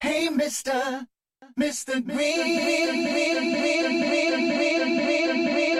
Hey, Mr. Mr. Green. Green, green, green, green,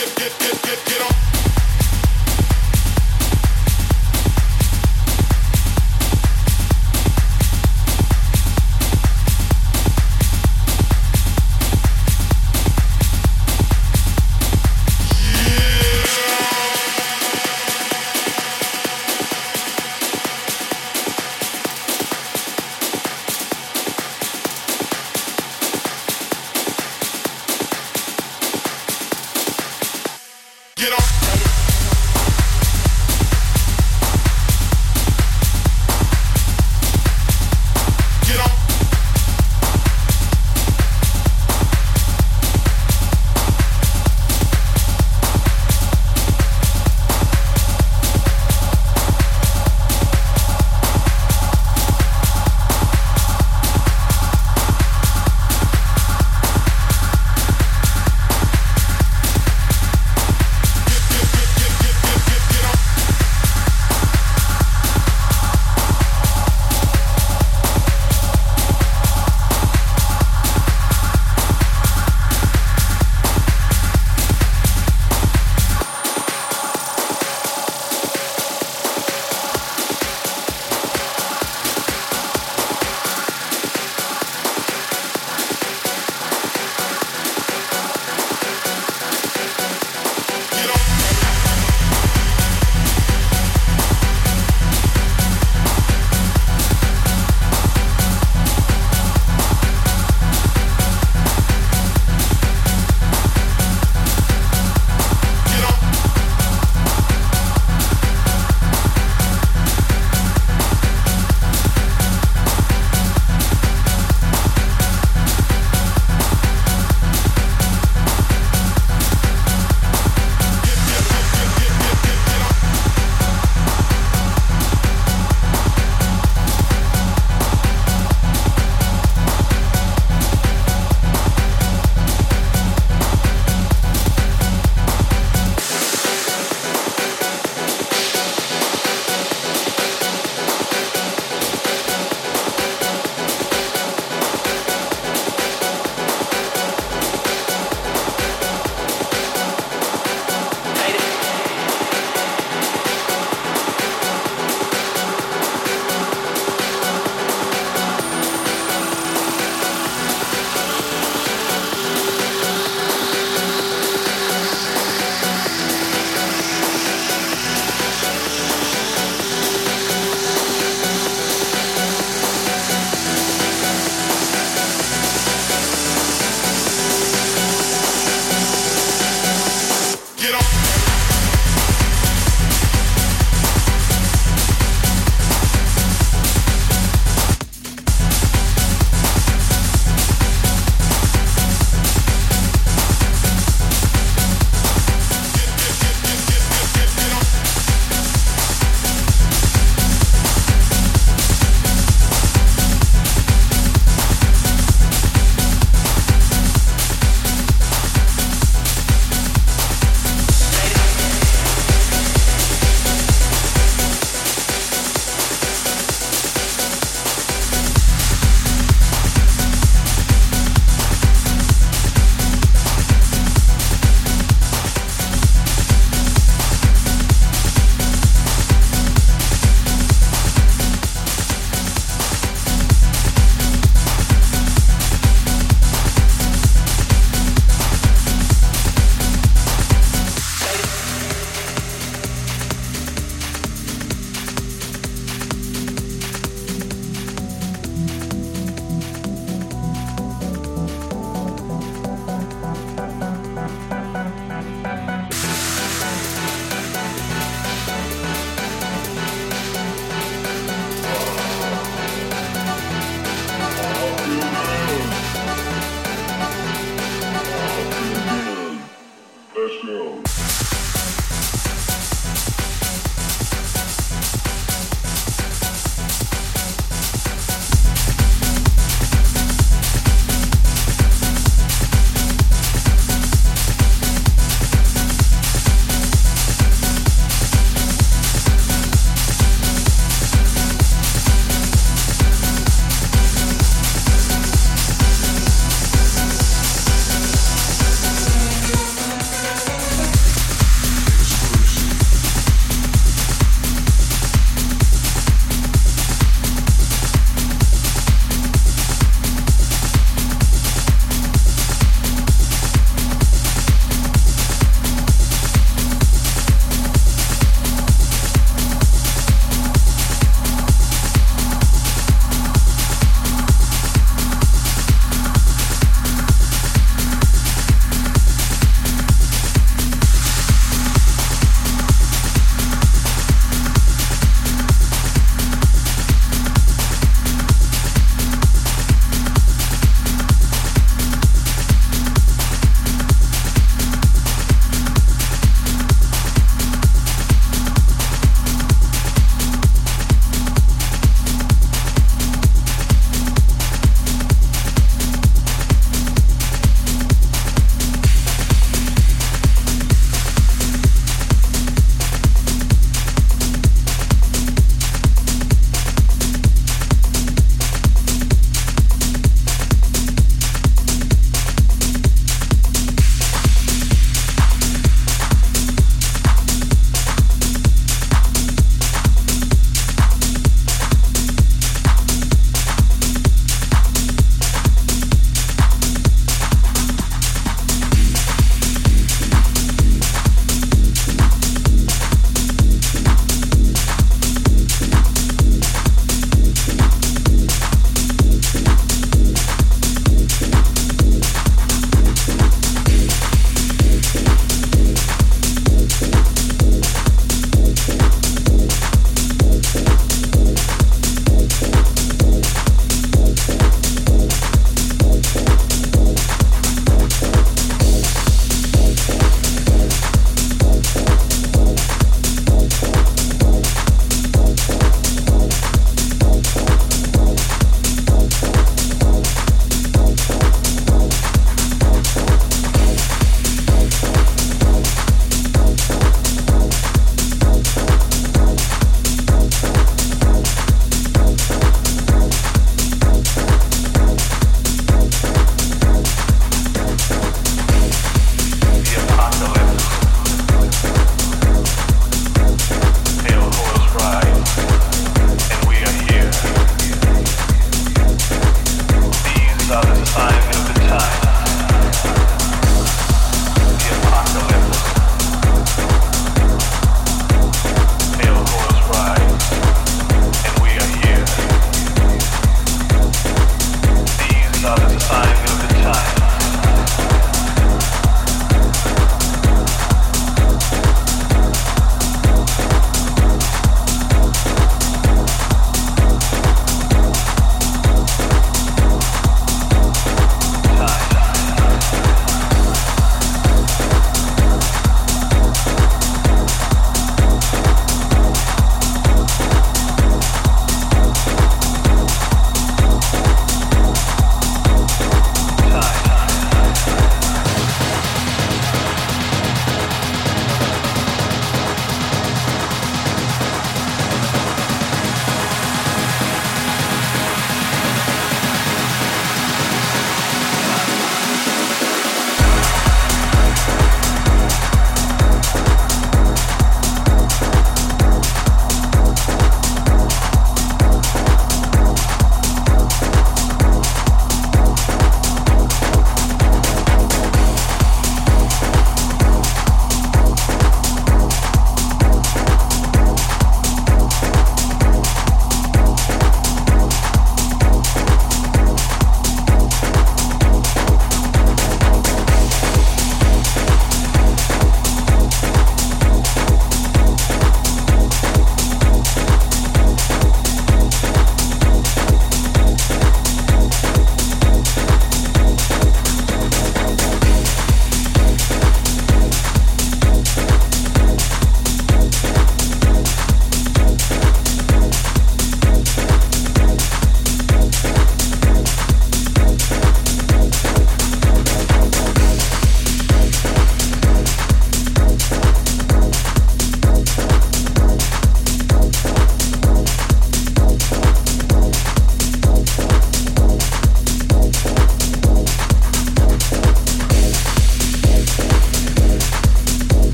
get, get, get, get, get on.